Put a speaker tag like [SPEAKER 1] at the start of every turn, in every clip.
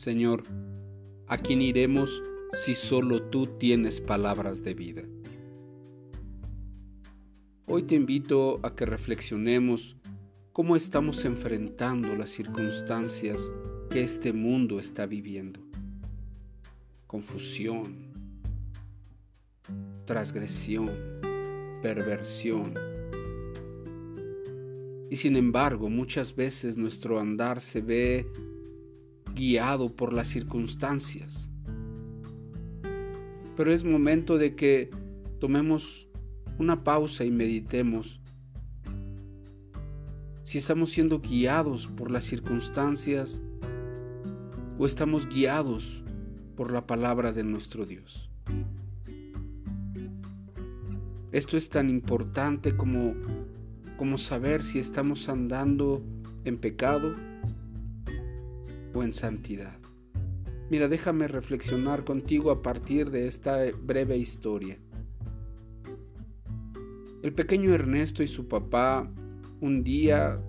[SPEAKER 1] Señor, ¿a quién iremos si solo tú tienes palabras de vida? Hoy te invito a que reflexionemos cómo estamos enfrentando las circunstancias que este mundo está viviendo. Confusión, transgresión, perversión. Y sin embargo, muchas veces nuestro andar se ve guiado por las circunstancias. Pero es momento de que tomemos una pausa y meditemos si estamos siendo guiados por las circunstancias o estamos guiados por la palabra de nuestro Dios. Esto es tan importante como, como saber si estamos andando en pecado o en santidad. Mira, déjame reflexionar contigo a partir de esta breve historia. El pequeño Ernesto y su papá un día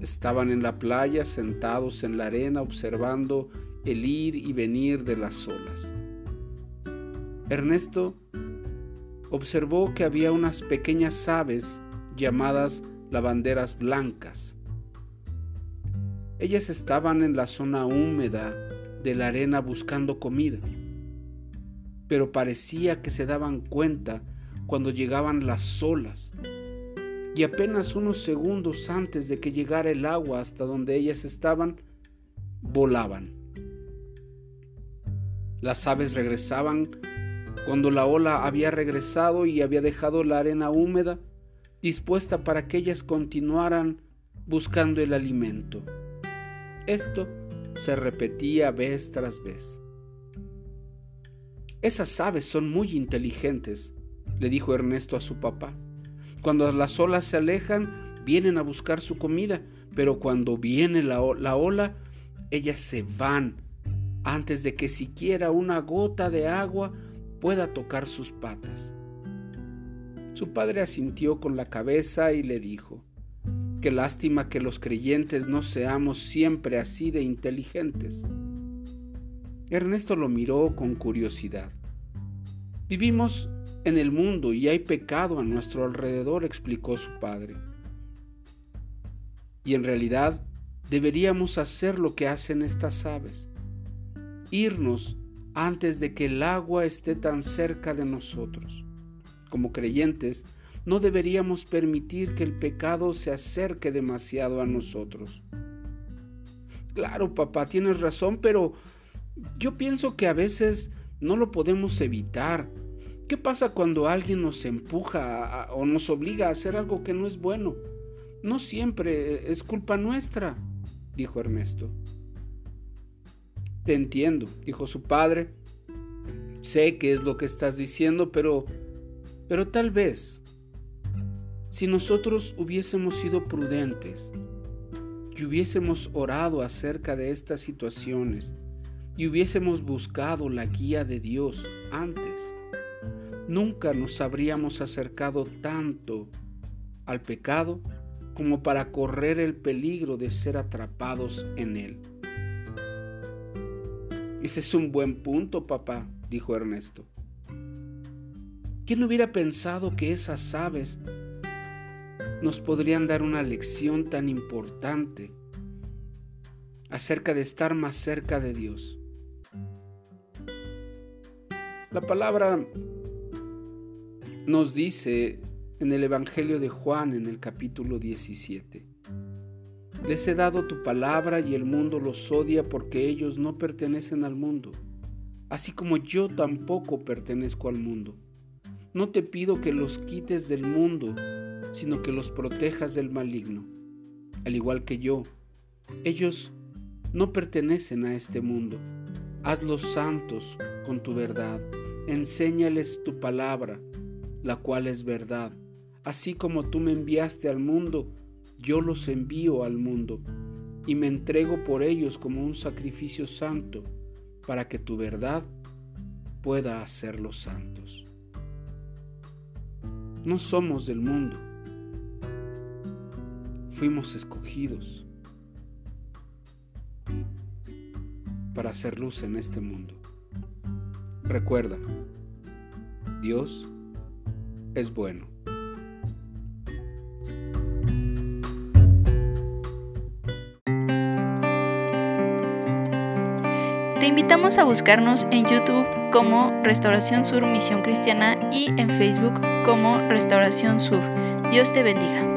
[SPEAKER 1] estaban en la playa sentados en la arena observando el ir y venir de las olas. Ernesto observó que había unas pequeñas aves llamadas lavanderas blancas. Ellas estaban en la zona húmeda de la arena buscando comida, pero parecía que se daban cuenta cuando llegaban las olas y apenas unos segundos antes de que llegara el agua hasta donde ellas estaban, volaban. Las aves regresaban cuando la ola había regresado y había dejado la arena húmeda, dispuesta para que ellas continuaran buscando el alimento. Esto se repetía vez tras vez. Esas aves son muy inteligentes, le dijo Ernesto a su papá. Cuando las olas se alejan, vienen a buscar su comida, pero cuando viene la, ola, ellas se van antes de que siquiera una gota de agua pueda tocar sus patas. Su padre asintió con la cabeza y le dijo, Qué lástima que los creyentes no seamos siempre así de inteligentes. Ernesto lo miró con curiosidad. Vivimos en el mundo y hay pecado a nuestro alrededor, explicó su padre. Y en realidad deberíamos hacer lo que hacen estas aves, irnos antes de que el agua esté tan cerca de nosotros. Como creyentes, no deberíamos permitir que el pecado se acerque demasiado a nosotros. Claro, papá, tienes razón, pero yo pienso que a veces no lo podemos evitar ¿Qué pasa cuando alguien nos empuja o nos obliga a hacer algo que no es bueno? No siempre es culpa nuestra, dijo Ernesto. Te entiendo, dijo su padre. Sé que es lo que estás diciendo, pero pero tal vez si nosotros hubiésemos sido prudentes y hubiésemos orado acerca de estas situaciones y hubiésemos buscado la guía de Dios antes, nunca nos habríamos acercado tanto al pecado como para correr el peligro de ser atrapados en él. Ese es un buen punto, papá, dijo Ernesto. ¿Quién hubiera pensado que esas aves nos podrían dar una lección tan importante acerca de estar más cerca de Dios? La palabra nos dice en el Evangelio de Juan en el capítulo 17. Les he dado tu palabra y el mundo los odia porque ellos no pertenecen al mundo, así como yo tampoco pertenezco al mundo. No te pido que los quites del mundo, sino que los protejas del maligno. Al igual que yo, ellos no pertenecen a este mundo. Hazlos santos con tu verdad. Enséñales tu palabra la cual es verdad. Así como tú me enviaste al mundo, yo los envío al mundo, y me entrego por ellos como un sacrificio santo, para que tu verdad pueda hacerlos santos. No somos del mundo, fuimos escogidos. para hacer luz en este mundo. Recuerda, Dios es bueno.
[SPEAKER 2] Te invitamos a buscarnos en YouTube como Restauración Sur Misión Cristiana y en Facebook como Restauración Sur. Dios te bendiga.